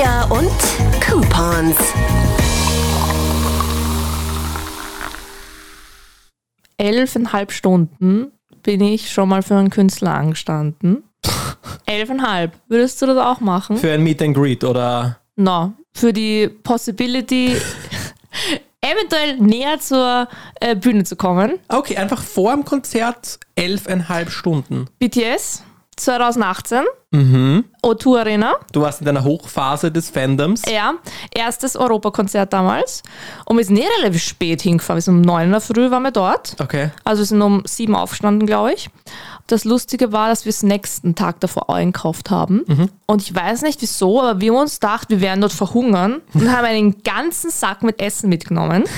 Trivia und Coupons. Elfeinhalb Stunden bin ich schon mal für einen Künstler angestanden. Elfeinhalb. Würdest du das auch machen? Für ein Meet and Greet oder. No. Für die Possibility, eventuell näher zur äh, Bühne zu kommen. Okay, einfach vor dem Konzert elfeinhalb Stunden. BTS 2018, Mhm. O2 Arena. Du warst in deiner Hochphase des Fandoms. Ja, erstes Europakonzert damals. Und wir sind nicht relativ spät hingefahren. Wir sind um 9 in der Früh waren wir dort. Okay. Also wir sind um 7 aufgestanden, glaube ich. Das Lustige war, dass wir es nächsten Tag davor einkauft haben. Und ich weiß nicht wieso, aber wir haben uns gedacht, wir werden dort verhungern und haben einen ganzen Sack mit Essen mitgenommen.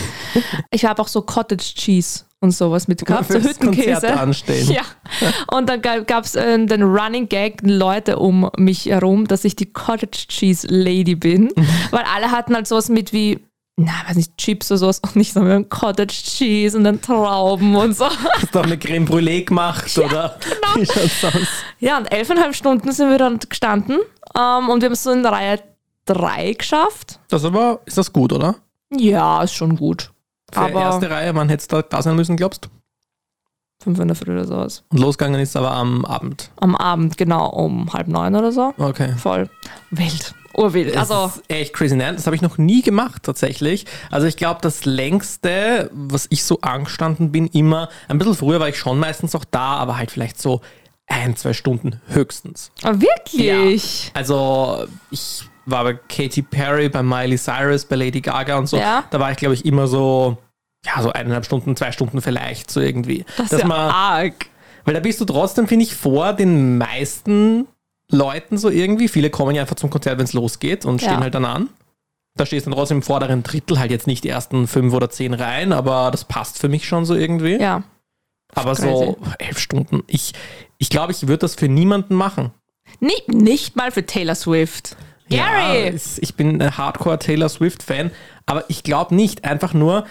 Ich habe auch so Cottage Cheese und sowas mitgehabt, so Fürs Hüttenkäse. Anstellen. Ja. Und dann gab es äh, den Running Gag, Leute um mich herum, dass ich die Cottage Cheese Lady bin. Weil alle hatten halt sowas mit wie, na, weiß nicht, Chips oder sowas und nicht so mit Cottage Cheese und dann Trauben und so. Hast du auch eine Creme Brûlée gemacht, oder? genau. Wie schaut's aus? Ja, und elfeinhalb Stunden sind wir dann gestanden ähm, und wir haben es so in Reihe 3 geschafft. Das aber, ist das gut, oder? Ja, ist schon gut. Für Aber erste Reihe, wann hättest du da, sein müssen, glaubst fünf in der Früh oder sowas. Und losgegangen ist aber am Abend. Am Abend, genau, um halb neun oder so. Okay. Voll wild. Urwild. Das Also, ist echt crazy. Nein, das habe ich noch nie gemacht tatsächlich. Also ich glaube, das längste, was ich so angestanden bin, immer, ein bisschen früher war ich schon meistens auch da, aber halt vielleicht so ein, zwei Stunden höchstens. ah, wirklich? Also ich war bei Katy Perry, bei Miley Cyrus, bei Lady Gaga und so. Ja. Da war ich, glaube ich, immer so, ja, so eineinhalb Stunden, zwei Stunden vielleicht, so irgendwie. Das ist Dass ja man- arg. weil da bist du trotzdem, finde ich, vor den meisten Leuten so irgendwie. Viele kommen ja einfach zum Konzert, wenn es losgeht und stehen Ja. halt dann an. Da stehst du dann trotzdem im vorderen Drittel, halt jetzt nicht die ersten fünf oder zehn Reihen, aber das passt für mich schon so irgendwie. Ja. aber so elf Stunden. Ich ich, glaube, ich würde das für niemanden machen. Nicht, nicht mal für Taylor Swift. Ja, Gary! es- ich bin ein Hardcore Taylor Swift-Fan, aber ich glaube nicht, einfach nur,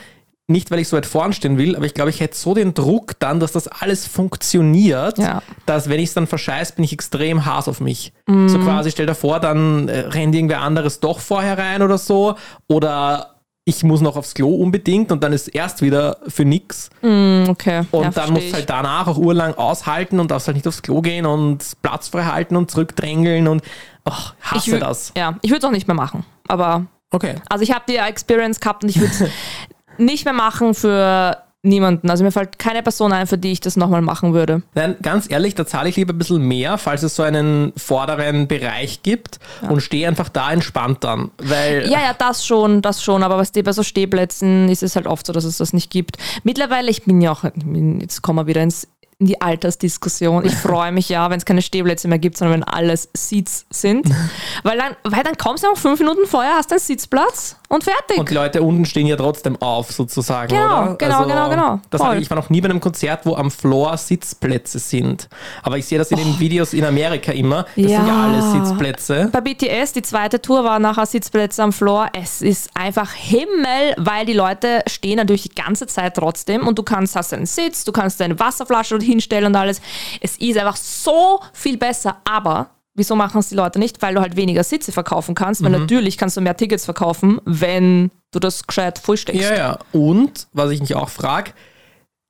nicht weil ich so weit vorn stehen will, aber ich glaube, ich hätte so den Druck dann, dass das alles funktioniert, Ja. dass wenn ich es dann verscheiß, bin ich extrem Hass auf mich. Mhm. So quasi, stell dir vor, dann äh, rennt irgendwer anderes doch vorher rein oder so oder ich muss noch aufs Klo unbedingt und dann ist erst wieder für nix. Hm, okay. Und ja, dann musst du halt danach auch urlang aushalten und darfst halt nicht aufs Klo gehen und Platz frei halten und zurückdrängeln und ach, ich hasse wür- das. Ja, ich würde es auch nicht mehr machen. Aber, Okay. also ich habe die Experience gehabt und ich würde es nicht mehr machen für niemanden. Also mir fällt keine Person ein, für die ich das nochmal machen würde. Nein, ganz ehrlich, da zahle ich lieber ein bisschen mehr, falls es so einen vorderen Bereich gibt und stehe einfach da entspannt dann. Weil Ja, ja, das schon, das schon. Aber was die bei so Stehplätzen ist es halt oft so, dass es das nicht gibt. Mittlerweile, ich bin ja auch, ich jetzt kommen wir wieder ins, in die Altersdiskussion. Ich freue mich ja, wenn es keine Stehplätze mehr gibt, sondern wenn alles Seats sind. weil, dann, weil dann kommst du auch fünf Minuten vorher, hast einen Sitzplatz und fertig. und die Leute unten stehen ja trotzdem auf, sozusagen, Genau, oder? Also, genau, genau, genau. Das ich, ich war noch nie bei einem Konzert, wo am Floor Sitzplätze sind. Aber ich sehe das in den Videos in Amerika immer. Das sind ja Ja. alles Sitzplätze. Bei BTS, die zweite Tour war nachher Sitzplätze am Floor. Es ist einfach Himmel, weil die Leute stehen natürlich die ganze Zeit trotzdem und du kannst, hast einen Sitz, du kannst deine Wasserflasche dort hinstellen und alles. Es ist einfach so viel besser, aber wieso machen es die Leute nicht? Weil du halt weniger Sitze verkaufen kannst, weil natürlich kannst du mehr Tickets verkaufen, wenn du das gescheit vollsteckst. Ja, ja. Und, was ich mich auch frage,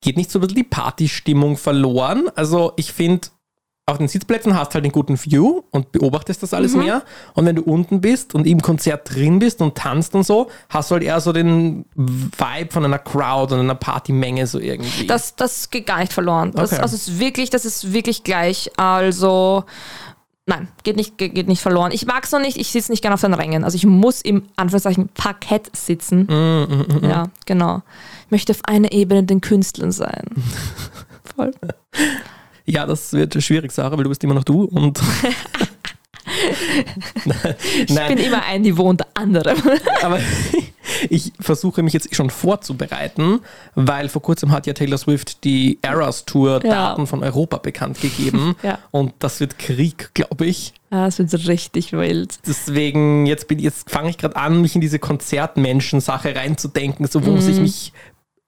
geht nicht so ein bisschen die Partystimmung verloren? Also, ich finde, auf den Sitzplätzen hast halt einen guten View und beobachtest das Mhm. alles mehr. Und wenn du unten bist und im Konzert drin bist und tanzt und so, hast du halt eher so den Vibe von einer Crowd und einer Partymenge so irgendwie. Das, das geht gar nicht verloren. Das, Okay. also es ist wirklich, das ist wirklich gleich. Also nein, geht nicht, geht nicht verloren. Ich mag es noch nicht, ich sitze nicht gerne auf den Rängen. Also ich muss im Anführungszeichen Parkett sitzen. Mm, Ja, genau. Ich möchte auf einer Ebene den Künstlern sein. Voll. Ja, das wird schwierig, Sarah, weil du bist immer noch du und. Ich bin immer ein Niveau unter anderem. Aber ich versuche mich jetzt schon vorzubereiten, weil vor kurzem hat ja Taylor Swift die Eras Tour Ja. Daten von Europa bekannt gegeben. Ja. Und das wird Krieg, glaube ich. Ja, es wird richtig wild. Deswegen, jetzt, bin- jetzt fange ich gerade an, mich in diese Konzertmenschen-Sache reinzudenken, so wo muss Mhm. ich mich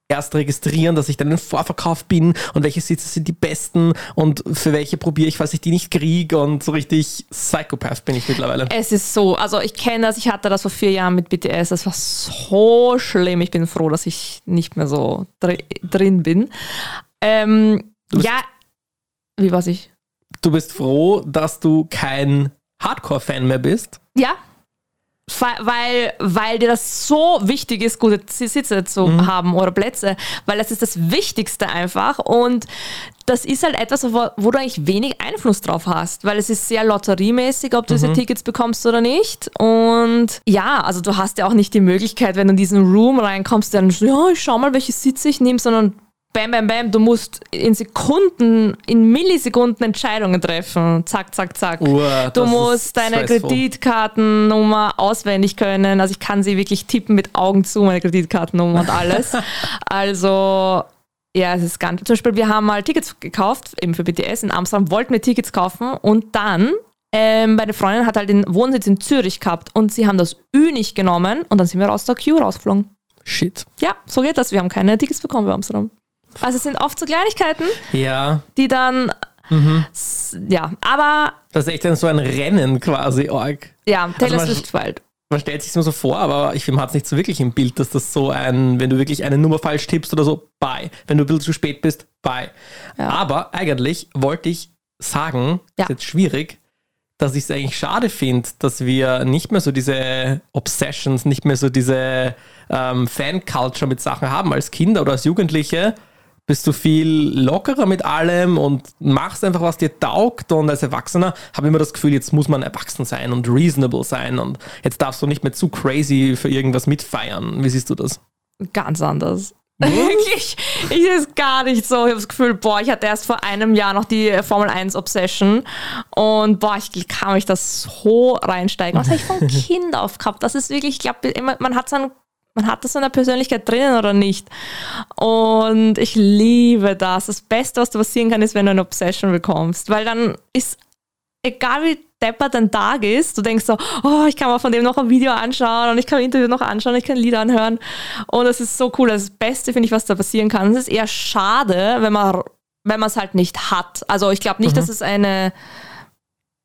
erst registrieren, dass ich dann im Vorverkauf bin und welche Sitze sind die besten und für welche probiere ich, falls ich die nicht kriege und so richtig Psychopath bin ich mittlerweile. Es ist so, also ich kenne das, ich hatte das vor vier Jahren mit BTS, das war so schlimm. Ich bin froh, dass ich nicht mehr so dr drin bin. Ähm, ja, wie weiß ich? Du bist froh, dass du kein Hardcore-Fan mehr bist? Ja, weil, weil dir das so wichtig ist, gute Sitze zu mhm. haben oder Plätze, weil das ist das Wichtigste einfach und das ist halt etwas, wo, wo, du eigentlich wenig Einfluss drauf hast, weil es ist sehr lotteriemäßig, ob du mhm. diese Tickets bekommst oder nicht. Und ja, also du hast ja auch nicht die Möglichkeit, wenn du in diesen Room reinkommst, dann, ja, ich schau mal, welche Sitze ich nehme, sondern bam, bam, bam, du musst in Sekunden, in Millisekunden Entscheidungen treffen. Zack, zack, zack. Uah, du musst deine stressful. Kreditkartennummer auswendig können. Also ich kann sie wirklich tippen mit Augen zu, meine Kreditkartennummer und alles. also ja, es ist ganz. Zum Beispiel, wir haben mal Tickets gekauft, eben für BTS in Amsterdam, wollten wir Tickets kaufen und dann ähm, meine Freundin hat halt den Wohnsitz in Zürich gehabt und sie haben das Ü nicht genommen und dann sind wir aus der Queue rausgeflogen. Shit. Ja, so geht das. Wir haben keine Tickets bekommen bei Amsterdam. Also es sind oft so Kleinigkeiten, ja. die dann, mhm. ja, aber... Das ist echt dann so ein Rennen quasi, Org. Ja, Taylor also Swift bald. Man stellt sich nur so vor, aber ich finde, man hat es nicht so wirklich im Bild, dass das so ein, wenn du wirklich eine Nummer falsch tippst oder so, bye. Wenn du ein bisschen zu spät bist, bye. Ja. Aber eigentlich wollte ich sagen, ja. ist jetzt schwierig, dass ich es eigentlich schade finde, dass wir nicht mehr so diese Obsessions, nicht mehr so diese ähm, Fan-Culture mit Sachen haben als Kinder oder als Jugendliche bist du viel lockerer mit allem und machst einfach, was dir taugt. Und als Erwachsener habe ich immer das Gefühl, jetzt muss man erwachsen sein und reasonable sein und jetzt darfst du nicht mehr zu crazy für irgendwas mitfeiern. Wie siehst du das? Ganz anders. Wirklich? ich ist gar nicht so. Ich habe das Gefühl, boah, ich hatte erst vor einem Jahr noch die Formel 1 Obsession und boah, ich kann mich das so reinsteigen. Was habe ich von Kind auf gehabt? Das ist wirklich, ich glaube, man hat so ein man hat das in der Persönlichkeit drinnen oder nicht. Und ich liebe das. Das Beste, was passieren kann, ist, wenn du eine Obsession bekommst. Weil dann ist, egal wie deppert dein Tag ist, du denkst so, oh, ich kann mal von dem noch ein Video anschauen und ich kann ein Interview noch anschauen, ich kann Lieder anhören. Und das ist so cool. Das Beste, finde ich, was da passieren kann. Es ist eher schade, wenn man wenn man es halt nicht hat. Also ich glaube nicht, mhm. dass es eine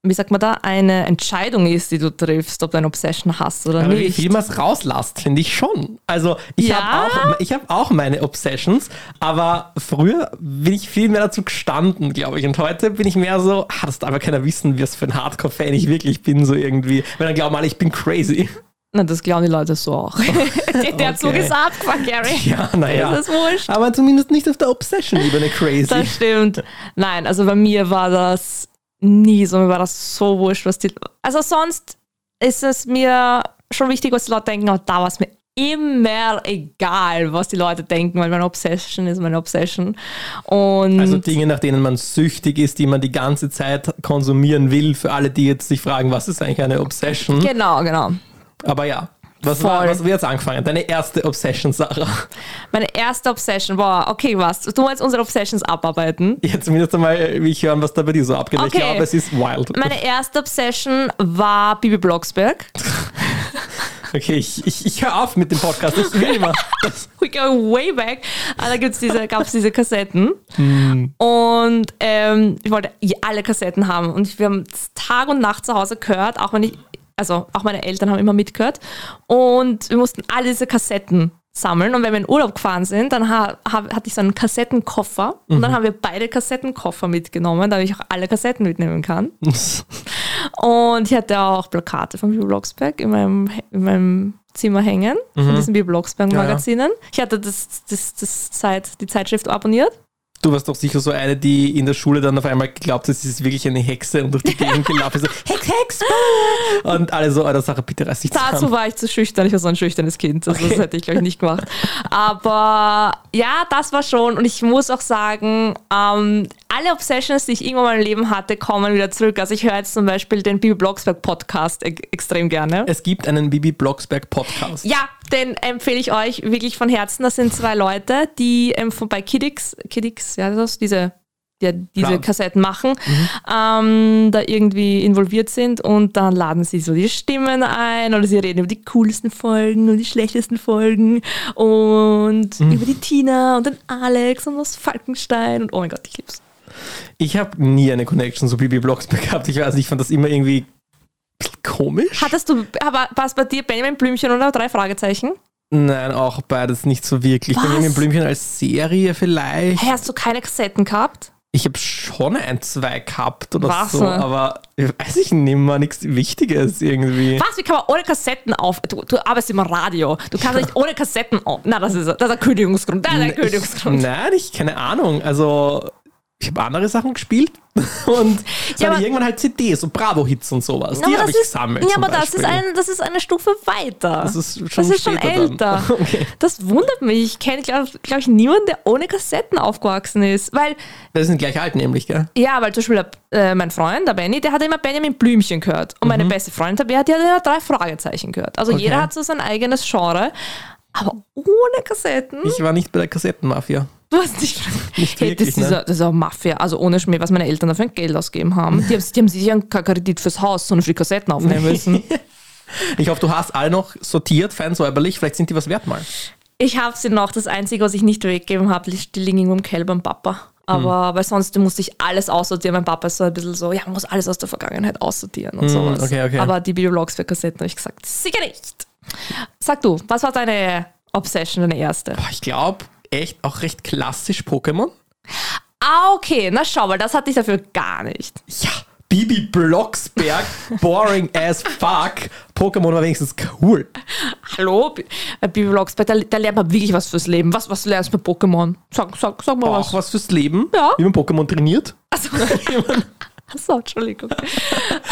wie sagt man da, eine Entscheidung ist, die du triffst, ob du eine Obsession hast oder Aber nicht. Wie viel man es rauslässt, finde ich schon. Also ich ja? habe auch, hab auch meine Obsessions, aber früher bin ich viel mehr dazu gestanden, glaube ich. Und heute bin ich mehr so, ah, das darf aber keiner wissen, wie es für ein Hardcore-Fan ich wirklich bin, so irgendwie. Weil dann glauben alle, ich bin crazy. Na, das glauben die Leute so auch. der okay. Zug ist abgefahren, Gary. Ja, naja. Das ist wurscht. Aber zumindest nicht auf der Obsession-Ebene crazy. Das stimmt. Nein, also bei mir war das nie so. Mir war das so wurscht, was die. Also sonst ist es mir schon wichtig, was die Leute denken, aber da war es mir immer egal, was die Leute denken, weil meine Obsession ist meine Obsession. Und also Dinge, nach denen man süchtig ist, die man die ganze Zeit konsumieren will, für alle, die jetzt sich fragen, was ist eigentlich eine Obsession? Genau, genau. Aber ja, was, war, was wir jetzt angefangen? Deine erste Obsession, Sarah. Meine erste Obsession, boah, okay, was? Du willst unsere Obsessions abarbeiten. Ja, zumindest einmal wie ich hören, was da bei dir so abgeht. Okay. Ich glaube, es ist wild. Meine erste Obsession war Bibi Blocksberg. Okay, ich, ich, ich höre auf mit dem Podcast. Ich will immer. We go way back. Ah, da diese, gab es diese Kassetten. Mm. Und ähm, ich wollte alle Kassetten haben. Und wir haben Tag und Nacht zu Hause gehört, auch wenn ich also auch meine Eltern haben immer mitgehört. Und wir mussten alle diese Kassetten sammeln. Und wenn wir in Urlaub gefahren sind, dann ha, ha, hatte ich so einen Kassettenkoffer. Und mhm. dann haben wir beide Kassettenkoffer mitgenommen, damit ich auch alle Kassetten mitnehmen kann. und ich hatte auch Plakate von Bibi Blocksberg in meinem, in meinem Zimmer hängen, mhm. von diesen Bibi Blocksberg-Magazinen. Ja, ja. Ich hatte das, das, das Zeit, die Zeitschrift abonniert. Du warst doch sicher so eine, die in der Schule dann auf einmal geglaubt hat, sie ist wirklich eine Hexe und durch die Gegend gelaufen ist. So, Hex, Hex! Und alle so, Alter, Sache, bitte reiß dich Dazu zusammen. war ich zu schüchtern. Ich war so ein schüchternes Kind. Also okay. Das hätte ich, glaube ich, nicht gemacht. Aber ja, das war schon. Und ich muss auch sagen, ähm, alle Obsessions, die ich irgendwann mal im Leben hatte, kommen wieder zurück. Also ich höre jetzt zum Beispiel den Bibi Blocksberg Podcast e extrem gerne. Es gibt einen Bibi Blocksberg Podcast. Ja, den empfehle ich euch wirklich von Herzen. Das sind zwei Leute, die ähm, von, bei Kiddix, Kiddix, ja, das ist diese die diese Klar. Kassetten machen, ähm, da irgendwie involviert sind und dann laden sie so die Stimmen ein oder sie reden über die coolsten Folgen und die schlechtesten Folgen und über die Tina und den Alex und das Falkenstein und oh mein Gott, ich lieb's. Ich habe nie eine Connection zu Bibi Blocksberg gehabt. Ich weiß nicht, ich fand das immer irgendwie komisch. Hattest du, aber war es bei dir Benjamin Blümchen oder drei Fragezeichen? Nein, auch beides nicht so wirklich. Was? Benjamin Blümchen als Serie vielleicht. Hey, hast du keine Kassetten gehabt? Ich habe schon ein, zwei gehabt oder Was? so, aber ich weiß ich nicht mehr, nichts Wichtiges irgendwie. Was? Wie kann man ohne Kassetten auf. Du, du arbeitest im Radio. Du kannst nicht ohne Kassetten auf. Na, das ist, das ist ein Kündigungsgrund. Das ist ein Ich, Kündigungsgrund. nein, ich keine Ahnung. Also, ich habe andere Sachen gespielt und Ja, aber- irgendwann halt CDs und Bravo-Hits und sowas. Die habe das ich gesammelt. ja, aber das ist, ein, das ist eine Stufe weiter. Das ist schon das ist schon älter. Okay. Das wundert mich. Ich kenne, glaube glaub ich, niemanden, der ohne Kassetten aufgewachsen ist. Weil, Wir sind gleich alt nämlich, gell? ja, weil zum Beispiel äh, mein Freund, der Benny, der hat immer Benjamin Blümchen gehört. Und meine beste Freundin, die hat immer drei Fragezeichen gehört. Also Mhm. Okay. jeder hat so sein eigenes Genre. Aber ohne Kassetten? Ich war nicht bei der Kassettenmafia. Du hast nicht. Nicht hey, wirklich, das, ist ne? ja, das ist auch Mafia. Also ohne Schmäh, was meine Eltern dafür ein Geld ausgegeben haben. Die haben, die haben sicher keinen Kredit fürs Haus, sondern für die Kassetten aufnehmen müssen. Ich hoffe, du hast alle noch sortiert, fein säuberlich. Vielleicht sind die was wert mal. Ich habe sie noch. Das Einzige, was ich nicht weggegeben habe, die liegen irgendwo im Keller beim Papa. Aber weil sonst musste ich alles aussortieren. Mein Papa ist so ein bisschen so, ja, man muss alles aus der Vergangenheit aussortieren und sowas. okay, okay. Aber die Videologs für Kassetten habe ich gesagt, sicher nicht. Sag du, was war deine Obsession, deine erste? Boah, ich glaube, echt auch recht klassisch Pokémon. Ah, okay, na schau, weil das hatte ich dafür gar nicht. Ja, Bibi Blocksberg, boring as fuck. Pokémon war wenigstens cool. Hallo, äh, Bibi Blocksberg, da, da lernt man wirklich was fürs Leben. Was, was lernst du bei Pokémon? Sag, sag, sag mal Auch was. was fürs Leben, Ja. wie man Pokémon trainiert. Also, Achso, Entschuldigung.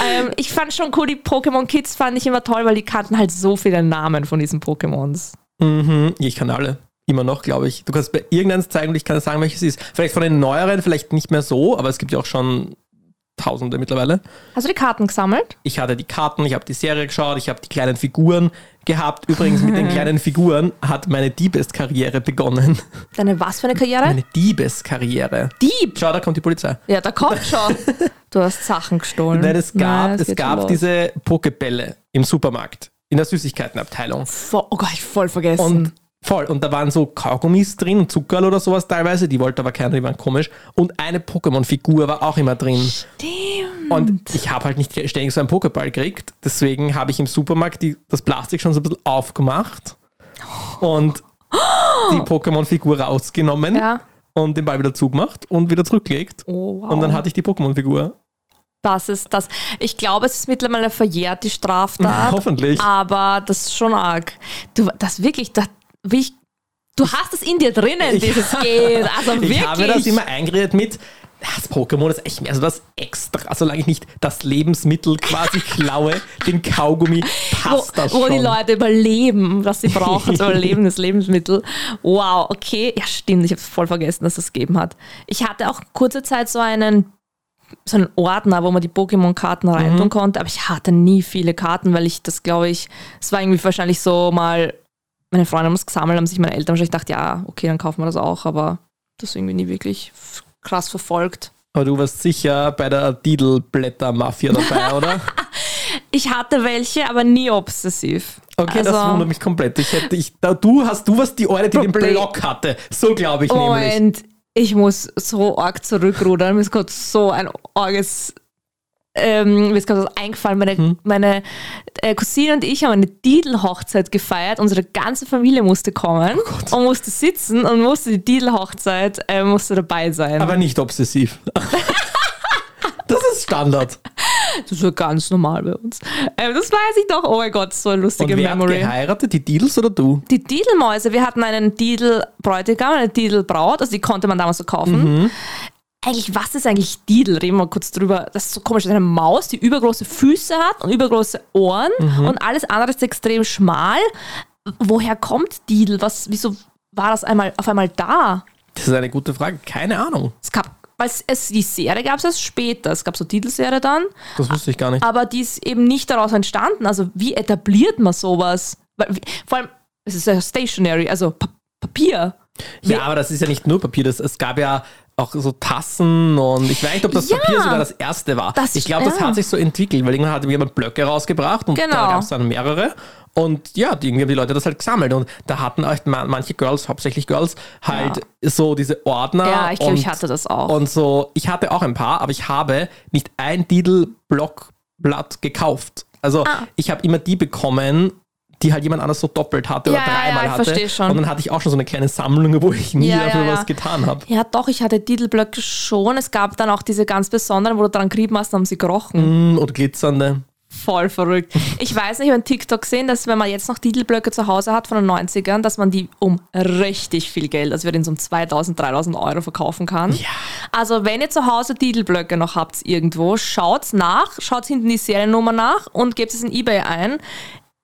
ähm, ich fand schon cool, die Pokémon Kids fand ich immer toll, weil die kannten halt so viele Namen von diesen Pokémons. Mhm, ich kann alle. Immer noch, glaube ich. Du kannst bei irgendeinem zeigen und ich kann sagen, welches es ist. Vielleicht von den neueren, vielleicht nicht mehr so, aber es gibt ja auch schon Tausende mittlerweile. Hast du die Karten gesammelt? Ich hatte die Karten, ich habe die Serie geschaut, ich habe die kleinen Figuren gehabt. Übrigens, mit den kleinen Figuren hat meine Diebeskarriere begonnen. Deine was für eine Karriere? Meine Diebeskarriere. Dieb! Schau, da kommt die Polizei. Ja, da kommt schon. Du hast Sachen gestohlen. Nein, es gab, Nein, es gab diese Pokebälle im Supermarkt, in der Süßigkeitenabteilung. Vo- Oh Gott, ich voll vergessen. Und voll, und da waren so Kaugummis drin und Zuckerl oder sowas teilweise, die wollte aber keiner, die waren komisch. Und eine Pokémon-Figur war auch immer drin. Stimmt. Und ich habe halt nicht ständig so einen Pokéball gekriegt, deswegen habe ich im Supermarkt die, das Plastik schon so ein bisschen aufgemacht und die Pokémon-Figur rausgenommen Ja. und den Ball wieder zugemacht und wieder zurückgelegt. Oh, wow. Und dann hatte ich die Pokémon-Figur. Das ist das. Ich glaube, es ist mittlerweile verjährt, die Straftat. Hoffentlich. Aber das ist schon arg. Du, das wirklich, das, wie ich, du hast es in dir drinnen, dieses Geht. Also wirklich. Ich habe das immer eingeredet mit, das Pokémon ist echt mehr so das Extra, solange ich nicht das Lebensmittel quasi klaue, den Kaugummi, wo, passt das wo schon. die Leute überleben, was sie brauchen zum Überleben des Lebensmittel. Wow, okay. Ja, stimmt, ich habe voll vergessen, dass es das gegeben hat. Ich hatte auch kurze Zeit so einen, so einen Ordner, wo man die Pokémon-Karten reintun Mhm. konnte, aber ich hatte nie viele Karten, weil ich das, glaube ich, es war irgendwie wahrscheinlich so mal, meine Freunde haben es gesammelt, haben sich meine Eltern wahrscheinlich gedacht, ja, okay, dann kaufen wir das auch, aber das irgendwie nie wirklich krass verfolgt. Aber du warst sicher bei der Didelblätter-Mafia dabei, oder? Ich hatte welche, aber nie obsessiv. Okay, das Also- wundert mich komplett. Ich hätte, ich, da, du hast, du warst die Eure, die den Block hatte. So glaube ich nämlich. Moment, ich muss so arg zurückrudern. Mir ist gerade so ein arges. Ähm, mir ist gerade was eingefallen. Meine, Hm. meine äh, Cousine und ich haben eine Didel-Hochzeit gefeiert. Unsere ganze Familie musste kommen Oh und musste sitzen und musste die Didel-Hochzeit äh, musste dabei sein. Aber nicht obsessiv. das ist Standard. das war ganz normal bei uns. Ähm, das weiß ich doch. Oh mein Gott, so eine Und lustige wer hat Memory. geheiratet? Die Didels oder du? Die Didelmäuse, wir hatten einen Didel-Bräutigam, eine Didel-Braut, also die konnte man damals so kaufen. Mhm. Eigentlich, was ist eigentlich Didel? Reden wir kurz drüber. Das ist so komisch. Das ist eine Maus, die übergroße Füße hat und übergroße Ohren Mhm. und alles andere ist extrem schmal. Woher kommt Didel? Was, wieso war das einmal auf einmal da? Das ist eine gute Frage. Keine Ahnung. Es gab, weil es, die Serie gab es erst später. Es gab so Didel-Serie dann, Das wusste ich gar nicht. aber die ist eben nicht daraus entstanden. Also wie etabliert man sowas? Weil, vor allem, es ist ja stationary, also Pa- Papier. Ja, aber das ist ja nicht nur Papier. Das, es gab ja auch so Tassen und ich weiß nicht, ob das Ja. Papier sogar das erste war. Das- ich glaube, das ja. hat sich so entwickelt, weil irgendwann hat jemand Blöcke rausgebracht und Genau. da gab es dann mehrere. Und ja, irgendwie haben die Leute das halt gesammelt. Und da hatten ma- manche Girls, hauptsächlich Girls, halt so diese Ordner. Ja, ich glaube, ich hatte das auch. Und so, ich hatte auch ein paar, aber ich habe nicht ein Diddle-Blockblatt gekauft. Also Ah. ich habe immer die bekommen, die halt jemand anders so doppelt hatte Ja, oder dreimal ja, ich hatte. schon. Und dann hatte ich auch schon so eine kleine Sammlung, wo ich nie Ja, dafür was getan habe. Ja, doch, ich hatte Titelblöcke schon. Es gab dann auch diese ganz besonderen, wo du dran gerieben hast, haben sie gerochen. Mm, Und glitzernde. Voll verrückt. Ich weiß nicht, ich habe TikTok gesehen, dass wenn man jetzt noch Titelblöcke zu Hause hat von den 90ern, dass man die um richtig viel Geld, also wir reden so um 2000, 3000 Euro verkaufen kann. Ja. Also wenn ihr zu Hause Titelblöcke noch habt irgendwo, schaut's nach, schaut hinten die Seriennummer nach und gebt es in Ebay ein.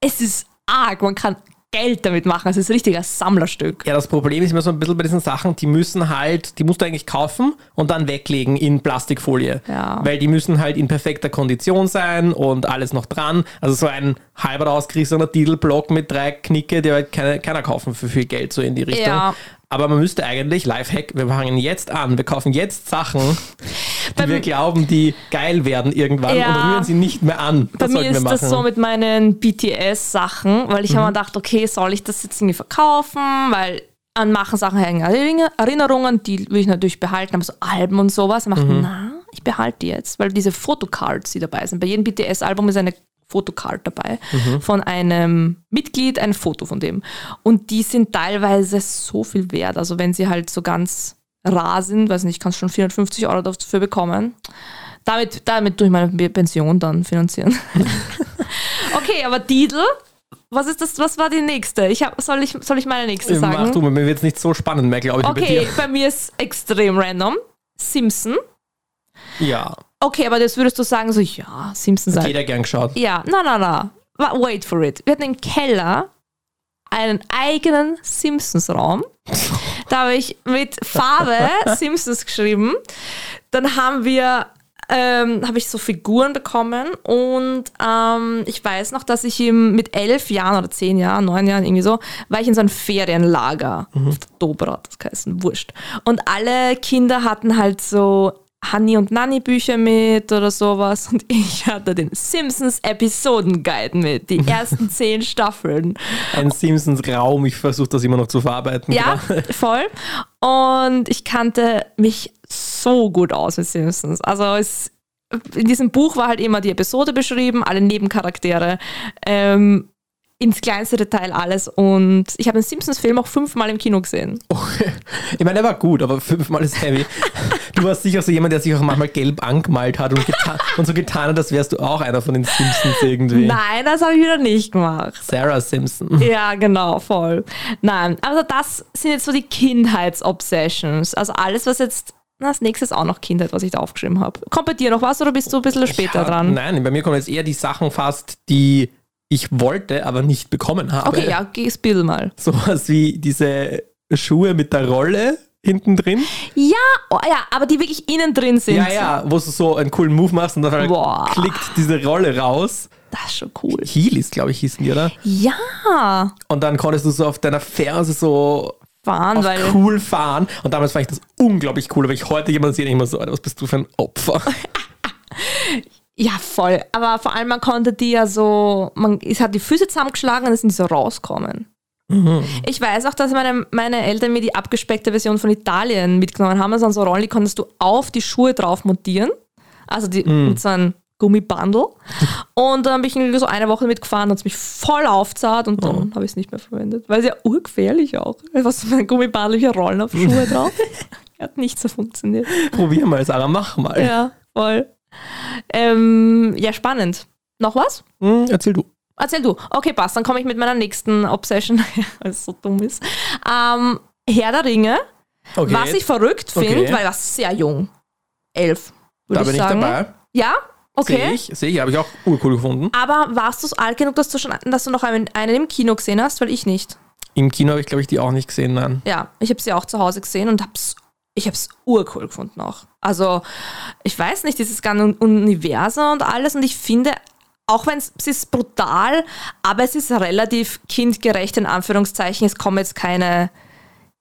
Es ist arg, man kann Geld damit machen. Es ist ein richtiges Sammlerstück. Ja, das Problem ist immer so ein bisschen bei diesen Sachen, die müssen halt, die musst du eigentlich kaufen und dann weglegen in Plastikfolie. Ja. Weil die müssen halt in perfekter Kondition sein und alles noch dran. Also so ein halber ausgerissener Titelblock mit drei Knicke, der halt keine, keiner kaufen für viel Geld, so in die Richtung. Ja. Aber man müsste eigentlich, Lifehack, wir fangen jetzt an, wir kaufen jetzt Sachen, die wir glauben, die geil werden irgendwann Ja. und rühren sie nicht mehr an. Bei Das mir sollten wir ist das so mit meinen BTS-Sachen, weil ich habe mir gedacht, okay, soll ich das jetzt irgendwie verkaufen? Weil an machen Sachen hängen Erinner- Erinnerungen, die will ich natürlich behalten, aber so Alben und sowas. Ich dachte, na, ich behalte die jetzt, weil diese Fotocards, die dabei sind. Bei jedem BTS-Album ist eine Fotocard dabei von einem Mitglied, ein Foto von dem. Und die sind teilweise so viel wert. Also wenn sie halt so ganz rar sind, weiß nicht, kannst schon 450 Euro dafür bekommen. Damit, damit tue ich meine Pension dann finanzieren. okay, aber Didel, was ist das? Was war die nächste? Ich hab, soll, ich, soll ich meine nächste sagen? du, mir wird es nicht so spannend mehr, glaube ich, bei Okay, dir. bei mir ist extrem random. Simpson. Ja, Okay, aber das würdest du sagen, so, ja, Simpsons hat jeder gern geschaut. Ja, na, na, na. Wa- Wait for it. Wir hatten im Keller einen eigenen Simpsons-Raum. Da habe ich mit Farbe Simpsons geschrieben. Dann haben wir, ähm, habe ich so Figuren bekommen und ähm, ich weiß noch, dass ich ihm mit elf Jahren oder zehn Jahren, neun Jahren irgendwie so, war ich in so einem Ferienlager auf der Dobra, das heißt wurscht. Und alle Kinder hatten halt so Honey und Nanny Bücher mit oder sowas und ich hatte den Simpsons Episodenguide mit, die ersten zehn Staffeln. Ein Simpsons-Raum, ich versuche das immer noch zu verarbeiten. Ja, gerade. voll. Und ich kannte mich so gut aus mit Simpsons. Also es, in diesem Buch war halt immer die Episode beschrieben, alle Nebencharaktere, ähm, ins kleinste Detail alles. Und ich habe den Simpsons-Film auch fünfmal im Kino gesehen. Ich meine, er war gut, aber fünfmal ist heavy. Du warst sicher so jemand, der sich auch manchmal gelb angemalt hat und, und so getan hat, als wärst du auch einer von den Simpsons irgendwie. Nein, das habe ich wieder nicht gemacht. Sarah Simpson. Ja, genau, voll. Nein, also das sind jetzt so die Kindheitsobsessions. Also alles, was jetzt als nächstes auch noch Kindheit, was ich da aufgeschrieben habe. Kommt bei dir noch was oder bist du ein bisschen später Ja, dran? Nein, bei mir kommen jetzt eher die Sachen fast, die ich wollte, aber nicht bekommen habe. Okay, ja, geh spiel mal. Sowas wie diese Schuhe mit der Rolle hinten drin. Ja, oh, ja, aber die wirklich innen drin sind. Ja, ja, wo du so einen coolen Move machst und dann Boah. klickt diese Rolle raus. Das ist schon cool. Heelys, glaube ich, hießen die, oder? Ja, Und dann konntest du so auf deiner Ferse so fahren, weil cool fahren. Und damals fand ich das unglaublich cool. Aber ich heute jemanden sehe, ich immer so, was bist du für ein Opfer? ja, voll. Aber vor allem man konnte die ja so, man es hat die Füße zusammengeschlagen und dann sind die so rauskommen. Ich weiß auch, dass meine, meine Eltern mir die abgespeckte Version von Italien mitgenommen haben. Also so Rollen, die konntest du auf die Schuhe drauf montieren. Also die, mit so einem Gummibundle. Und dann bin ich so eine Woche mitgefahren und es mich voll aufzahlt und dann habe ich es nicht mehr verwendet. Weil es ja urgefährlich auch. Was für ein Gummibundle, hier Rollen auf Schuhe drauf. Hat nicht so funktioniert. Probier mal, Sarah, mach mal. Ja, voll. Ähm, ja, spannend. Noch was? Hm, erzähl du. Erzähl du. Okay, passt. Dann komme ich mit meiner nächsten Obsession, weil es so dumm ist. Ähm, Herr der Ringe. Okay, Was ich verrückt finde, Okay. weil er war sehr jung. Elf, da würde bin ich ich sagen. dabei. Ja? Sehe Okay. ich, sehe ich, habe ich auch urcool gefunden. Aber warst du alt genug, dass du schon dass du noch einen, einen im Kino gesehen hast? Weil ich nicht. Im Kino habe ich, glaube ich, die auch nicht gesehen, nein. Ja, ich habe sie auch zu Hause gesehen und hab's, ich habe es urcool gefunden auch. Also, ich weiß nicht, dieses ganze Universum und alles und ich finde, auch wenn es ist brutal, aber es ist relativ kindgerecht in Anführungszeichen. Es kommen jetzt keine,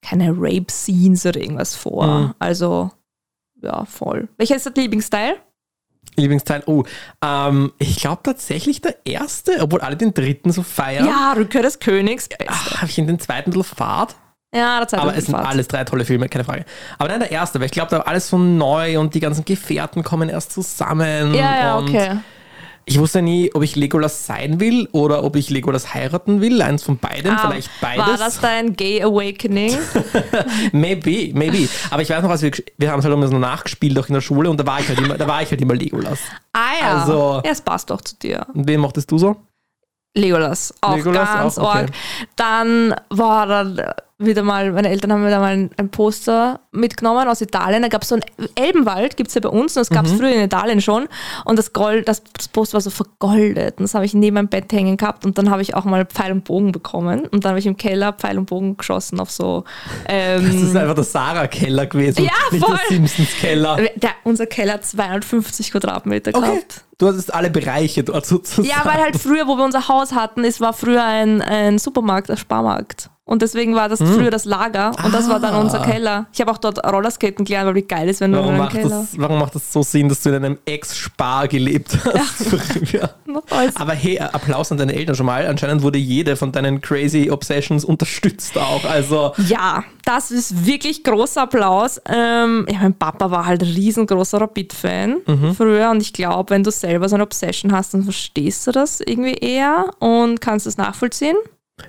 keine Rape-Scenes oder irgendwas vor. Also, ja, voll. Welcher ist dein Lieblingsteil? Lieblingsteil, oh, ähm, ich glaube tatsächlich der erste, obwohl alle den dritten so feiern. Ja, Rückkehr des Königs. Beste. Habe ich in den zweiten bisschen Fahrt. Ja, der zweite Aber es sind Fahrt. alles drei tolle Filme, keine Frage. Aber nein, der erste, weil ich glaube, da war alles so neu und die ganzen Gefährten kommen erst zusammen. Ja, ja, okay. Ich wusste nie, ob ich Legolas sein will oder ob ich Legolas heiraten will. Eins von beidem, Ah, vielleicht beides. War das dein Gay Awakening? Maybe, maybe. Aber ich weiß noch, als wir, wir haben es halt immer so nachgespielt, auch in der Schule, und da war ich halt immer, da war ich halt immer Legolas. Ah ja. Also- ja, es passt doch zu dir. Und wen mochtest du so? Legolas, auch Legolas ganz auch, okay. arg. Dann war dann wieder mal, meine Eltern haben mir da mal ein, ein Poster mitgenommen aus Italien. Da gab es so ein Elbenwald, gibt es ja bei uns, und das Mhm. gab es früher in Italien schon. Und das Gold, das, das Poster war so vergoldet. Und das habe ich neben meinem Bett hängen gehabt. Und dann habe ich auch mal Pfeil und Bogen bekommen. Und dann habe ich im Keller Pfeil und Bogen geschossen auf so. Ähm, Das ist einfach der Sarah-Keller gewesen, Ja, nicht voll. der Simpsons-Keller. der, unser Keller hat 250 Quadratmeter Okay. gehabt. Du hattest alle Bereiche dort sozusagen. Ja, weil halt früher, wo wir unser Haus hatten, es war früher ein, ein Supermarkt, ein Sparmarkt. Und deswegen war das früher das Lager und das war dann Ah. unser Keller. Ich habe auch dort Rollerskaten gelernt, weil wie geil ist, wenn du in Warum einem macht, Keller. das, warum macht das so Sinn, dass du in einem Ex-Spar gelebt hast alles. Aber hey, Applaus an deine Eltern schon mal. Anscheinend wurde jede von deinen crazy Obsessions unterstützt auch. Also, Ja, das ist wirklich großer Applaus. Ähm, ja, mein Papa war halt riesengroßer Rapid-Fan Mhm. früher und ich glaube, wenn du selber so eine Obsession hast, dann verstehst du das irgendwie eher und kannst es nachvollziehen.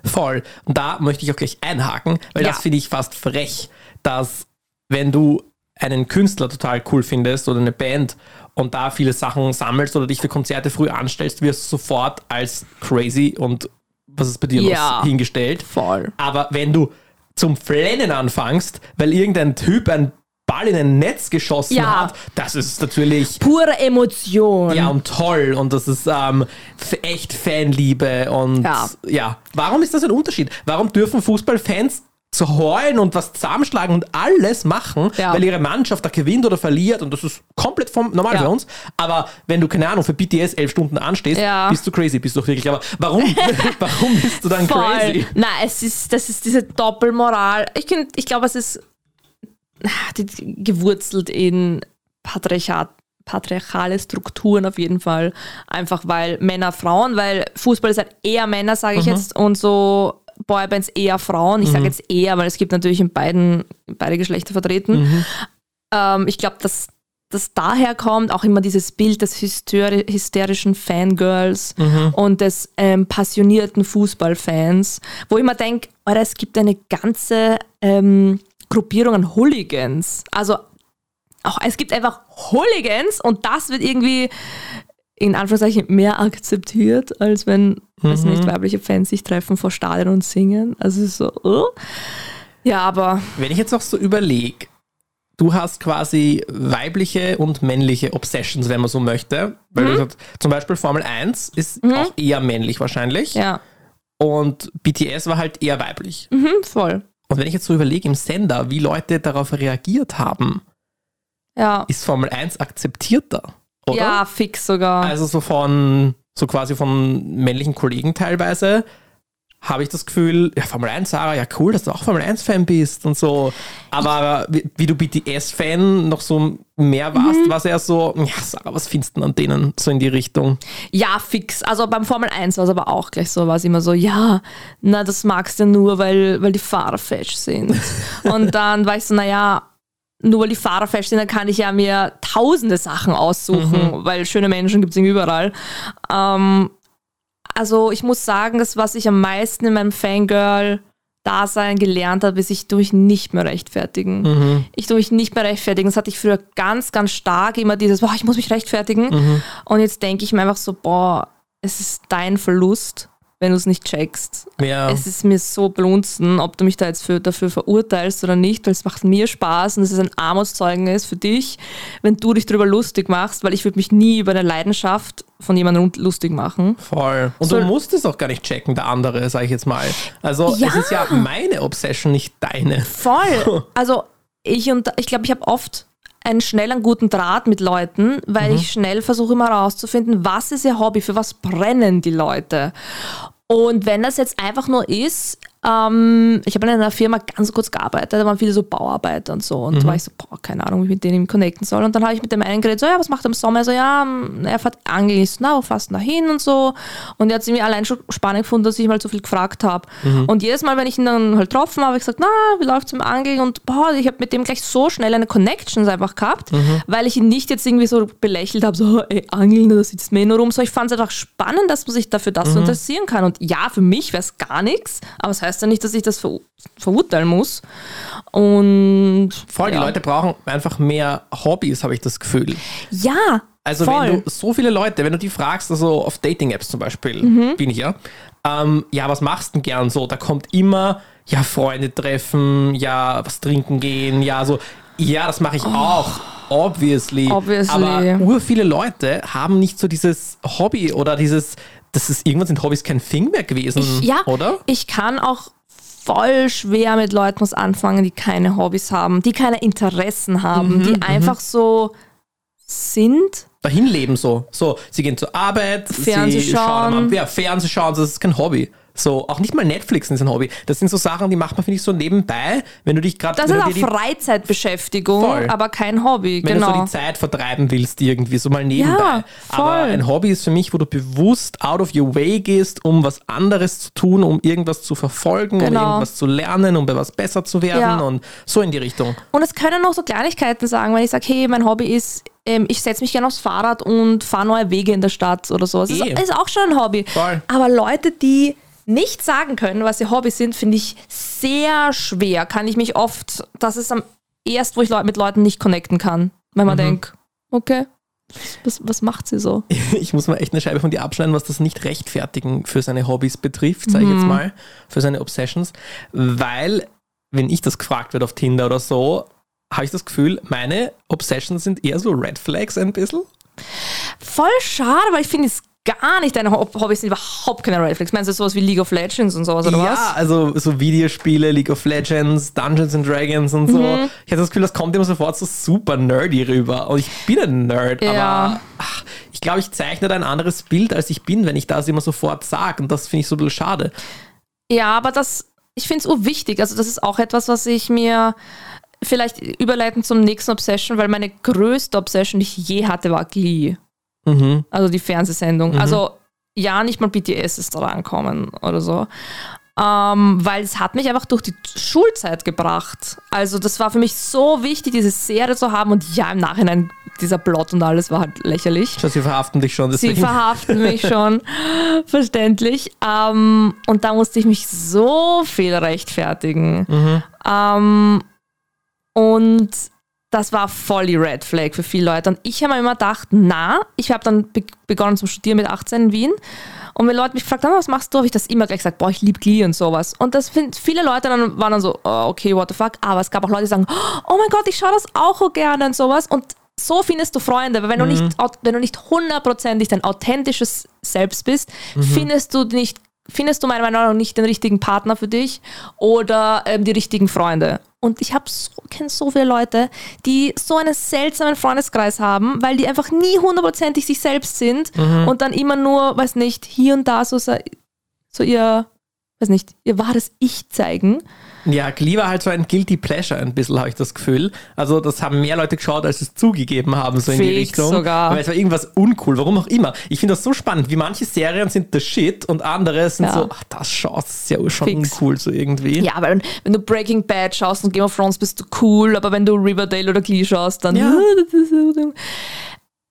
Voll. Und da möchte ich auch gleich einhaken, weil Ja. das finde ich fast frech, dass wenn du einen Künstler total cool findest oder eine Band und da viele Sachen sammelst oder dich für Konzerte früh anstellst, wirst du sofort als crazy und was ist bei dir Ja. los hingestellt. Voll. Aber wenn du zum Flennen anfängst, weil irgendein Typ einen Ball in ein Netz geschossen Ja. hat, das ist natürlich Pure Emotion. ja und toll und das ist ähm, echt Fanliebe und Ja. ja. Warum ist das ein Unterschied? Warum dürfen Fußballfans zu heulen und was zusammenschlagen und alles machen, Ja. weil ihre Mannschaft da gewinnt oder verliert und das ist komplett vom, normal Ja. für uns. Aber wenn du, keine Ahnung, für BTS elf Stunden anstehst, Ja. bist du crazy, bist du doch wirklich. Aber warum, warum bist du dann Voll. crazy? Nein, es ist, das ist diese Doppelmoral. Ich, ich glaube, es ist gewurzelt in Patriarchat, patriarchale Strukturen auf jeden Fall. Einfach weil Männer, Frauen, weil Fußball ist halt eher Männer, sage ich jetzt, und so Boybands eher Frauen. Ich sage jetzt eher, weil es gibt natürlich in beiden, beide Geschlechter vertreten. Ähm, ich glaube, dass das daher kommt, auch immer dieses Bild des hysteri hysterischen Fangirls und des ähm, passionierten Fußballfans, wo ich mir denke, es gibt eine ganze ähm, Gruppierung an Hooligans. Also auch, es gibt einfach Hooligans und das wird irgendwie in Anführungszeichen mehr akzeptiert, als wenn, weiß nicht, weibliche Fans sich treffen vor Stadion und singen. Also so, oh. ja, aber Wenn ich jetzt auch so überlege, du hast quasi weibliche und männliche Obsessions, wenn man so möchte. Weil du sagst, zum Beispiel Formel 1 ist auch eher männlich wahrscheinlich. ja, Und BTS war halt eher weiblich. mhm, voll. Und wenn ich jetzt so überlege im Sender, wie Leute darauf reagiert haben, Ja, ist Formel 1 akzeptierter, oder? ja fix sogar. Also so von, so quasi von männlichen Kollegen teilweise, habe ich das Gefühl, ja, Formel 1, Sarah, ja cool, dass du auch Formel 1-Fan bist und so. Aber wie, wie du BTS-Fan noch so mehr warst, war es eher so, ja, Sarah, was findest du denn an denen so in die Richtung? Ja, fix. Also beim Formel 1 war es aber auch gleich so, war es immer so, ja, na, das magst du nur, weil, weil die Fahrer fesch sind. Und dann war ich so, naja, nur weil die Fahrer fesch sind, dann kann ich ja mir tausende Sachen aussuchen, weil schöne Menschen gibt es überall. Ähm, also ich muss sagen, das, was ich am meisten in meinem Fangirl-Dasein gelernt habe, ist, ich tue mich nicht mehr rechtfertigen. Ich tue mich nicht mehr rechtfertigen. Das hatte ich früher ganz, ganz stark, immer dieses, boah, ich muss mich rechtfertigen. Und jetzt denke ich mir einfach so, boah, es ist dein Verlust, wenn du es nicht checkst. Ja. Es ist mir so blunzen, ob du mich da jetzt für, dafür verurteilst oder nicht, weil es macht mir Spaß und es ist ein Armutszeugnis für dich, wenn du dich darüber lustig machst, weil ich würde mich nie über eine Leidenschaft von jemandem lustig machen. Voll. Und Soll- du musst es auch gar nicht checken, der andere, sage ich jetzt mal. Also Ja. es ist ja meine Obsession, nicht deine. Voll. Also ich und ich glaube, ich habe oft einen schnellen guten Draht mit Leuten, weil ich schnell versuche immer herauszufinden, was ist ihr Hobby, für was brennen die Leute. Und wenn das jetzt einfach nur ist, Ähm, ich habe in einer Firma ganz kurz gearbeitet, da waren viele so Bauarbeiter und so. Und da war ich so, boah, keine Ahnung, wie ich mit denen connecten soll. Und dann habe ich mit dem einen geredet, so, ja, was macht er im Sommer? Er so, ja, ähm, er fährt angeln. Na, wo fährst du hin und so. Und er hat es irgendwie allein schon spannend gefunden, dass ich mal so viel gefragt habe. Und jedes Mal, wenn ich ihn dann halt getroffen habe, habe ich gesagt, na, wie läuft's im Angeln? Und boah, ich habe mit dem gleich so schnell eine Connections einfach gehabt, weil ich ihn nicht jetzt irgendwie so belächelt habe, so, ey, Angeln, da sitzt mir nur rum. So, ich fand es einfach spannend, dass man sich dafür das so interessieren kann. Und ja, für mich wäre es gar nichts, aber es das heißt ja nicht, dass ich das ver verurteilen muss. Und Voll, die ja. Leute brauchen einfach mehr Hobbys, habe ich das Gefühl. Ja, Also voll. wenn du so viele Leute, wenn du die fragst, also auf Dating-Apps zum Beispiel, Mhm. bin ich ja, ähm, ja, was machst du denn gern so? Da kommt immer, ja, Freunde treffen, ja, was trinken gehen, ja, so, ja, das mache ich auch, obviously. Oh. Obviously. Aber ur viele Leute haben nicht so dieses Hobby oder dieses, das ist, irgendwann sind Hobbys kein Thing mehr gewesen, ich, ja, oder? ich kann auch voll schwer mit Leuten was anfangen, die keine Hobbys haben, die keine Interessen haben, Mhm, die einfach so sind. Dahin leben so. So, sie gehen zur Arbeit, Fernseh sie schauen, schauen. ja, Fernseh schauen, das ist kein Hobby. So, auch nicht mal Netflixen ist ein Hobby. Das sind so Sachen, die macht man, finde ich, so nebenbei, wenn du dich gerade. Das ist auch Freizeitbeschäftigung, Voll. aber kein Hobby. wenn genau. du so die Zeit vertreiben willst, irgendwie, so mal nebenbei. Ja, voll. Aber ein Hobby ist für mich, wo du bewusst out of your way gehst, um was anderes zu tun, um irgendwas zu verfolgen, um Genau. irgendwas zu lernen, um bei was besser zu werden Ja. und so in die Richtung. Und es können auch so Kleinigkeiten sagen, wenn ich sage, hey, mein Hobby ist, ähm, ich setze mich gerne aufs Fahrrad und fahre neue Wege in der Stadt oder so. Das ist, ist auch schon ein Hobby. Voll. Aber Leute, die nicht sagen können, was ihr Hobby sind, finde ich sehr schwer. Kann ich mich oft, das ist am erst, wo ich mit Leuten nicht connecten kann. Wenn Mhm. man denkt, okay, was, was macht sie so? Ich muss mal echt eine Scheibe von dir abschneiden, was das nicht rechtfertigen für seine Hobbys betrifft, sage ich Mhm. jetzt mal, für seine Obsessions. Weil, wenn ich das gefragt werde auf Tinder oder so, habe ich das Gefühl, meine Obsessions sind eher so Red Flags ein bisschen. Voll schade, weil ich finde es gar nicht, deine Hob- Hobbys sind überhaupt keine Red Flags. Meinst du sowas wie League of Legends und sowas oder ja, was? also so Videospiele, League of Legends, Dungeons and Dragons und so. Mhm. Ich habe das Gefühl, das kommt immer sofort so super nerdy rüber. Und ich bin ein Nerd, Ja. aber ach, ich glaube, ich zeichne da ein anderes Bild, als ich bin, wenn ich das immer sofort sage. Und das finde ich so ein bisschen schade. Ja, aber das, ich finde es urwichtig. Also das ist auch etwas, was ich mir vielleicht überleiten zum nächsten Obsession, weil meine größte Obsession, die ich je hatte, war Glee. Mhm. Also die Fernsehsendung. Also ja, nicht mal BTS ist da rankommen oder so. Ähm, weil es hat mich einfach durch die Schulzeit gebracht. Also das war für mich so wichtig, diese Serie zu haben. Und ja, im Nachhinein, dieser Plot und alles war halt lächerlich. Schau, sie verhaften dich schon. Sie Deswegen. verhaften mich schon, verständlich. Ähm, und da musste ich mich so viel rechtfertigen. Ähm, und das war voll die Red Flag für viele Leute. Und ich habe mir immer gedacht, na, ich habe dann be begonnen zum Studieren mit 18 in Wien. Und wenn Leute mich gefragt haben, was machst du, habe ich das immer gleich gesagt, boah, ich liebe Glee und sowas. Und das find, viele Leute dann waren dann so, oh, okay, what the fuck. Aber es gab auch Leute, die sagen, oh mein Gott, ich schaue das auch so gerne und sowas. Und so findest du Freunde, weil wenn du nicht, wenn du nicht hundertprozentig dein authentisches Selbst bist, findest du nicht, findest du meiner Meinung nach nicht den richtigen Partner für dich oder ähm, die richtigen Freunde. Und ich habe so, kenne so viele Leute, die so einen seltsamen Freundeskreis haben, weil die einfach nie hundertprozentig sich selbst sind und dann immer nur, weiß nicht, hier und da so, so so ihr, weiß nicht, ihr wahres Ich zeigen. Ja, Glee war halt so ein Guilty Pleasure ein bisschen, habe ich das Gefühl. Also das haben mehr Leute geschaut, als es zugegeben haben, so in die Richtung. sogar. Weil es war irgendwas uncool, warum auch immer. Ich finde das so spannend, wie manche Serien sind the shit und andere sind Ja. so, ach, das schaust, das ist ja schon Fix. uncool so irgendwie. Ja, weil wenn du Breaking Bad schaust und Game of Thrones bist du cool, aber wenn du Riverdale oder Glee schaust, dann. Ja.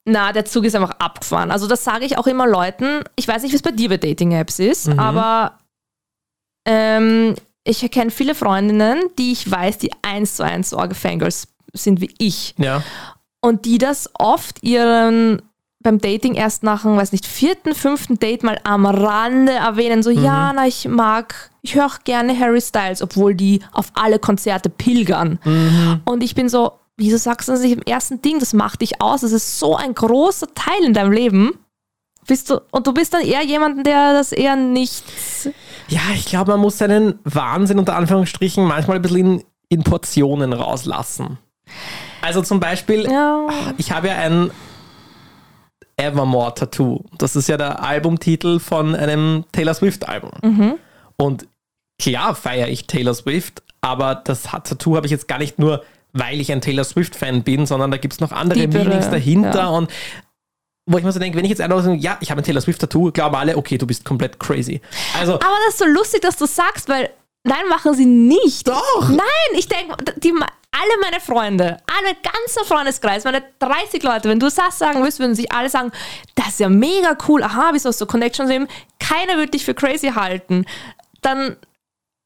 Na, der Zug ist einfach abgefahren. Also, das sage ich auch immer Leuten. Ich weiß nicht, wie es bei dir bei Dating-Apps ist, aber ähm, ich kenne viele Freundinnen, die ich weiß, die eins zu eins so arge Fangirls sind wie ich. Ja. Und die das oft ihren beim Dating erst nach einem, weiß nicht, vierten, fünften Date mal am Rande erwähnen, so, ja, na, ich mag, ich höre auch gerne Harry Styles, obwohl die auf alle Konzerte pilgern. Und ich bin so, wieso sagst du das nicht im ersten Ding? Das macht dich aus. Das ist so ein großer Teil in deinem Leben. Bist du, und du bist dann eher jemand, der das eher nicht. Ja, ich glaube, man muss seinen Wahnsinn unter Anführungsstrichen manchmal ein bisschen in, in Portionen rauslassen. Also zum Beispiel, Ja. ich habe ja ein Evermore-Tattoo. Das ist ja der Albumtitel von einem Taylor Swift-Album. Und klar feiere ich Taylor Swift, aber das Tattoo habe ich jetzt gar nicht nur, weil ich ein Taylor Swift-Fan bin, sondern da gibt es noch andere Meanings dahinter ja. und wo ich mir so denke, wenn ich jetzt einfach so, ja, ich habe ein Taylor Swift-Tattoo, glauben alle, okay, du bist komplett crazy. Also, Aber das ist so lustig, dass du sagst, weil nein, machen sie nicht. Doch. Nein, ich denke, die, alle meine Freunde, alle ganzer Freundeskreis, meine 30 Leute, wenn du das sagen willst, würden sich alle sagen, das ist ja mega cool, aha, wieso hast du Connections eben? Keiner wird dich für crazy halten. Dann,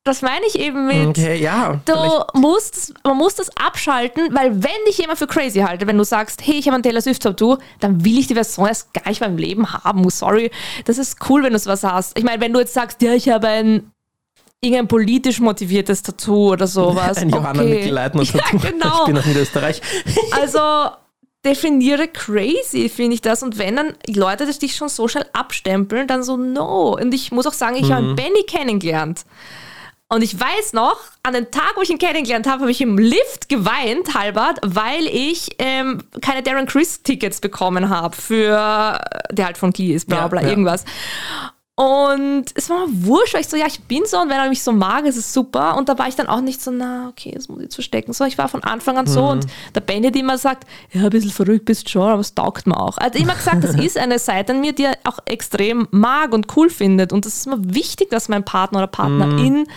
das meine ich eben mit, okay, ja. Du vielleicht- musst, man muss das abschalten, weil wenn dich jemand für crazy halte, wenn du sagst, hey, ich habe ein Taylor Swift Tattoo, dann will ich die Person erst gar nicht beim Leben haben. Sorry, das ist cool, wenn du sowas hast. Ich meine, wenn du jetzt sagst, ja, ich habe ein irgendein politisch motiviertes Tattoo oder sowas. Ein Johanna okay. Mikl-Leitner Ja, Tattoo. genau. Ich bin aus Niederösterreich. Also definiere crazy, finde ich das. Und wenn dann Leute das dich schon so schnell abstempeln, dann so no. Und ich muss auch sagen, ich habe Mhm. Benny kennengelernt. Und ich weiß noch, an dem Tag, wo ich ihn kennengelernt habe, habe ich im Lift geweint, halbert, weil ich ähm, keine Darren Chris Tickets bekommen habe für, der halt von Glee ist, bla Ja, bla, ja. irgendwas. Und es war mir wurscht, weil ich so, ja, ich bin so und wenn er mich so mag, ist es super. Und da war ich dann auch nicht so, na, okay, das muss ich jetzt verstecken. So, ich war von Anfang an so Mhm. und der Benny, der immer sagt, ja, ein bisschen verrückt bist du schon, aber es taugt mir auch. Er hat immer gesagt, das ist eine Seite an mir, die er auch extrem mag und cool findet. Und das ist mir wichtig, dass mein Partner oder Partnerin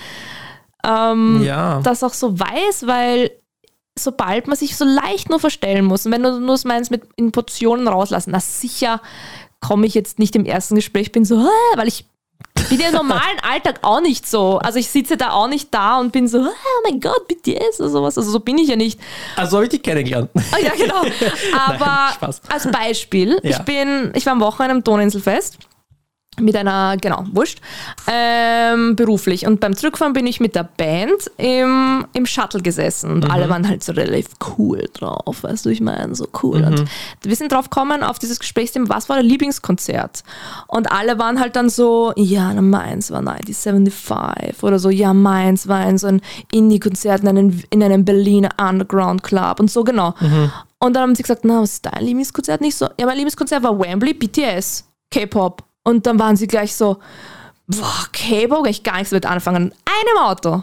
ähm, Ja. das auch so weiß, weil sobald man sich so leicht nur verstellen muss und wenn du nur meinst mit in Portionen rauslassen, na sicher komme ich jetzt nicht im ersten Gespräch, bin so, weil ich bin ja im normalen Alltag auch nicht so. Also ich sitze da auch nicht da und bin so, "Ah, oh mein Gott, BTS oder sowas. Also so bin ich ja nicht. Also habe ich dich kennengelernt. Ah, ja, genau. Aber Nein, als Beispiel, Ja. ich bin, ich war am Wochenende am Donauinselfest mit einer, genau, wurscht, ähm, beruflich. Und beim Zurückfahren bin ich mit der Band im, im Shuttle gesessen und Mhm. alle waren halt so relativ cool drauf, weißt du, ich meine, so cool. Mhm. Und wir sind drauf gekommen auf dieses Gesprächsthema, was war der Lieblingskonzert? Und alle waren halt dann so, ja, meins war 1975 oder so, ja, meins war ein so ein Indie-Konzert in einem, in einem Berliner Underground Club und so, genau. Und dann haben sie gesagt, na, was ist dein Lieblingskonzert? Nicht so, ja, mein Lieblingskonzert war Wembley, BTS, K-Pop. Und dann waren sie gleich so, boah, K-Pop, kann ich gar nichts mit anfangen. Einer im Auto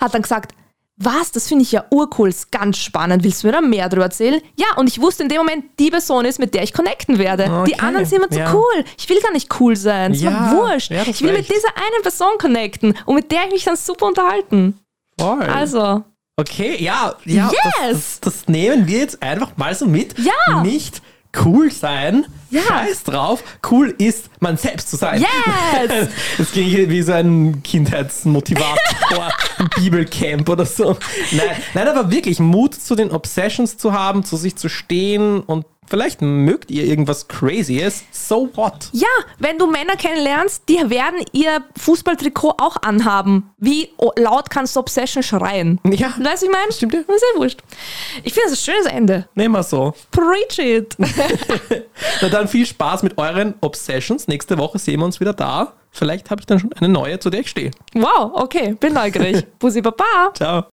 hat dann gesagt, was, das finde ich ja urcool, ist ganz spannend. Willst du mir da mehr darüber erzählen? Ja, und ich wusste in dem Moment, die Person ist, mit der ich connecten werde. Die Okay, anderen sind immer zu ja. cool. Ich will gar nicht cool sein. Das Ja, war wurscht. ja, ich will war mit dieser einen Person connecten und mit der ich mich dann super unterhalten. Voll. Also, Okay, ja, ja. Yes! Das, das, das nehmen wir jetzt einfach mal so mit. Ja! Nicht cool sein. Ja. Scheiß drauf. Cool ist, man selbst zu sein. Yes! Das klingt wie so ein Kindheitsmotivator Bibelcamp oder so. Nein, nein, aber wirklich Mut zu den Obsessions zu haben, zu sich zu stehen und vielleicht mögt ihr irgendwas Crazyes. So what? Ja, wenn du Männer kennenlernst, die werden ihr Fußballtrikot auch anhaben. Wie laut kannst du Obsession schreien? Ja, Weißt du, ich meine? Stimmt ja. Das ist ja wurscht. Ich finde das ein schönes Ende. nehmen wir so. Preach it. Na dann viel Spaß mit euren Obsessions. Nächste Woche sehen wir uns wieder da. Vielleicht habe ich dann schon eine neue, zu der ich stehe. wow, okay, bin neugierig. Bussi Baba. Ciao.